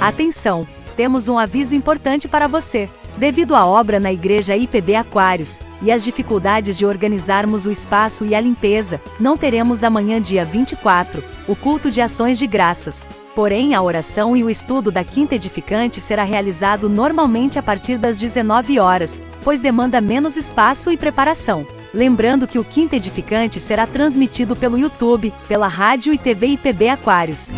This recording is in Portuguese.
Atenção! Temos um aviso importante para você. Devido à obra na igreja IPB Aquários e às dificuldades de organizarmos o espaço e a limpeza, não teremos amanhã, dia 24, o culto de ações de graças. Porém, a oração e o estudo da Quinta Edificante será realizado normalmente a partir das 19 horas, pois demanda menos espaço e preparação. Lembrando que o Quinta Edificante será transmitido pelo YouTube, pela rádio e TV IPB Aquários.